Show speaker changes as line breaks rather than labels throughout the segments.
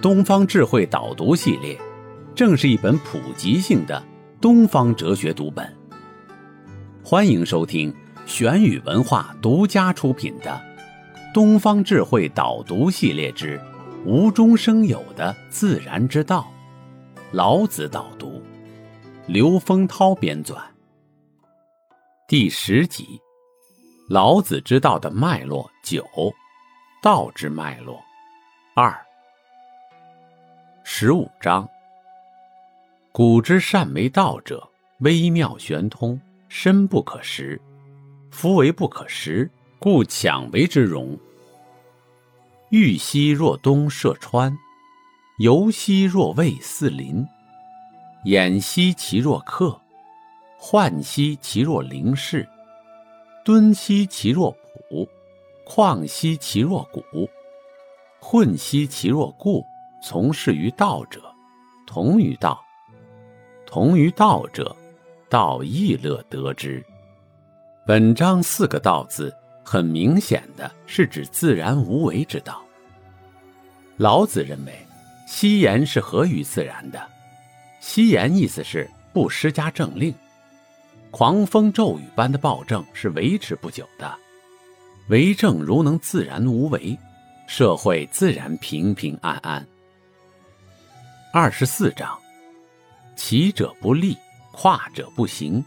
东方智慧导读系列，正是一本普及性的东方哲学读本。欢迎收听。玄宇文化独家出品的《东方智慧导读系列之无中生有的自然之道》，老子导读，刘丰涛编纂。第十集：老子之道的脉络九，道之脉络二。十五章：古之善为道者，微妙玄通，深不可识。夫为不可识，故强为之容。欲兮若东涉川，游兮若渭似林。偃兮其若客，涣兮其若灵士。敦兮其若朴，旷兮其若谷。混兮其若故。从事于道者，同于道。同于道者，道亦乐得之。本章四个“道”字，很明显的是指自然无为之道。老子认为，西言是合于自然的。西言意思是不施加政令，狂风骤雨般的暴政是维持不久的。为政如能自然无为，社会自然平平安安。二十四章：起者不立，跨者不行。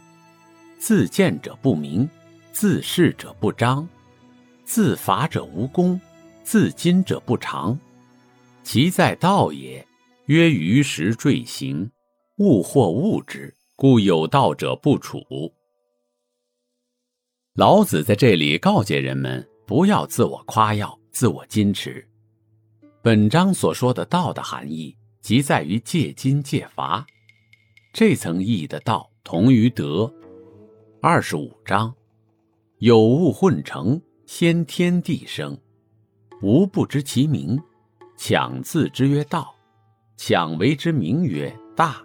自见者不明，自是者不彰，自伐者无功，自矜者不长。其在道也，曰于时坠行，物或物之，故有道者不处。老子在这里告诫人们，不要自我夸耀、自我矜持。本章所说的道的含义，即在于戒金戒罚，这层意义的道同于德。二十五章，有物混成，先天地生，吾不知其名，强自之曰道，强为之名曰大。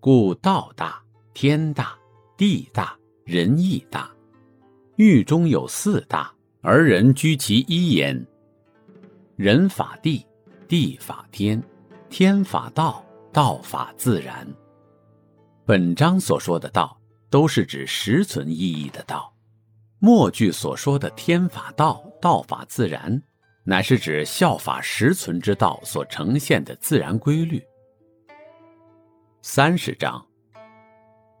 故道大，天大，地大，人亦大。域中有四大，而人居其一焉。人法地，地法天，天法道，道法自然。本章所说的道。都是指实存意义的道，末句所说的天法道，道法自然，乃是指效法实存之道所呈现的自然规律。三十章，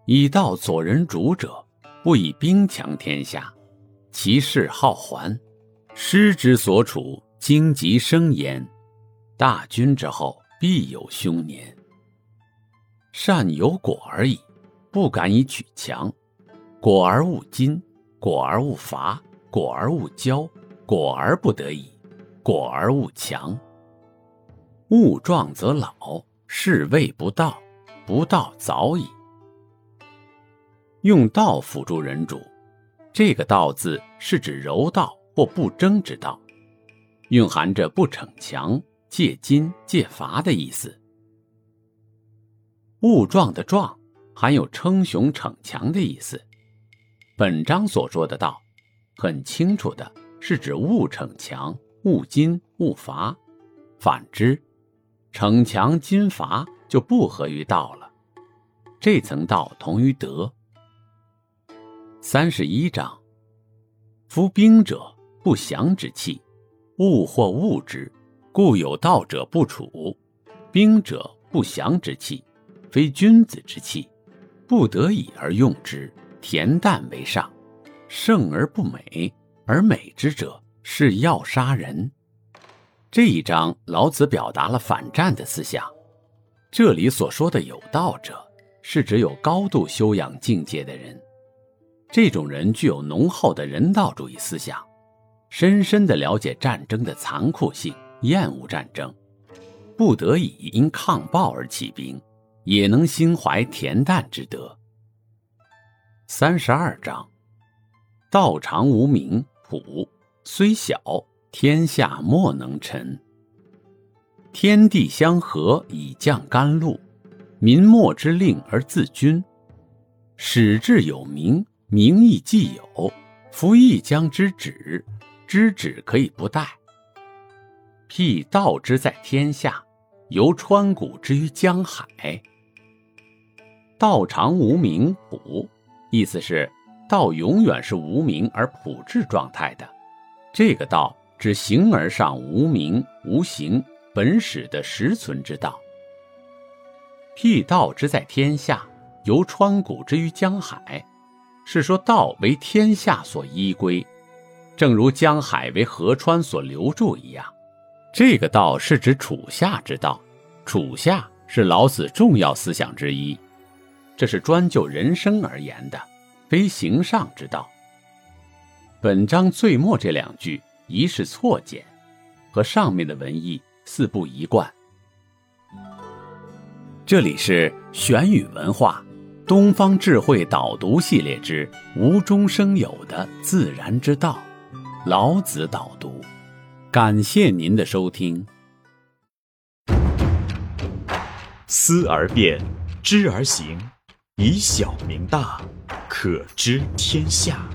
以道佐人主者，不以兵强天下，其势好还，师之所处，荆棘生焉。大军之后，必有凶年。善有果而已。不敢以取强，果而勿矜，果而勿伐，果而勿骄，果而不得已，果而勿强。物壮则老，是谓不道，不道早已。用道辅助人主，这个“道”字是指柔道或不争之道，蕴含着不逞强、戒矜、戒伐的意思。物壮的壮。含有称雄逞强的意思。本章所说的道，很清楚的是指勿逞强、勿金、勿伐。反之，逞强、金伐就不合于道了。这层道同于德。三十一章：夫兵者，不祥之器，物或物之，故有道者不处。兵者，不祥之器，非君子之器。不得已而用之，恬淡为上；胜而不美，而美之者是要杀人。这一章，老子表达了反战的思想。这里所说的有道者，是指有高度修养境界的人。这种人具有浓厚的人道主义思想，深深的了解战争的残酷性，厌恶战争。不得已因抗暴而起兵，也能心怀恬淡之德。三十二章，道常无名，朴虽小，天下莫能臣。天地相合以降甘露，民莫之令而自君。始至有名，名亦既有，夫亦将之止，知止可以不殆。辟道之在天下，犹川谷之于江海。道常无名，朴，意思是道永远是无名而朴质状态的。这个道指形而上无名无形。本始的实存之道，辟道之在天下，由川谷之于江海，是说道为天下所依归，正如江海为河川所流注一样。这个道是指处下之道，处下是老子重要思想之一，这是专就人生而言的，非行上之道。本章最末这两句疑是错简，和上面的文意。四不一贯。这里是玄宇文化东方智慧导读系列之无中生有的自然之道，老子导读。感谢您的收听。
思而变，知而行，以小明大，可知天下。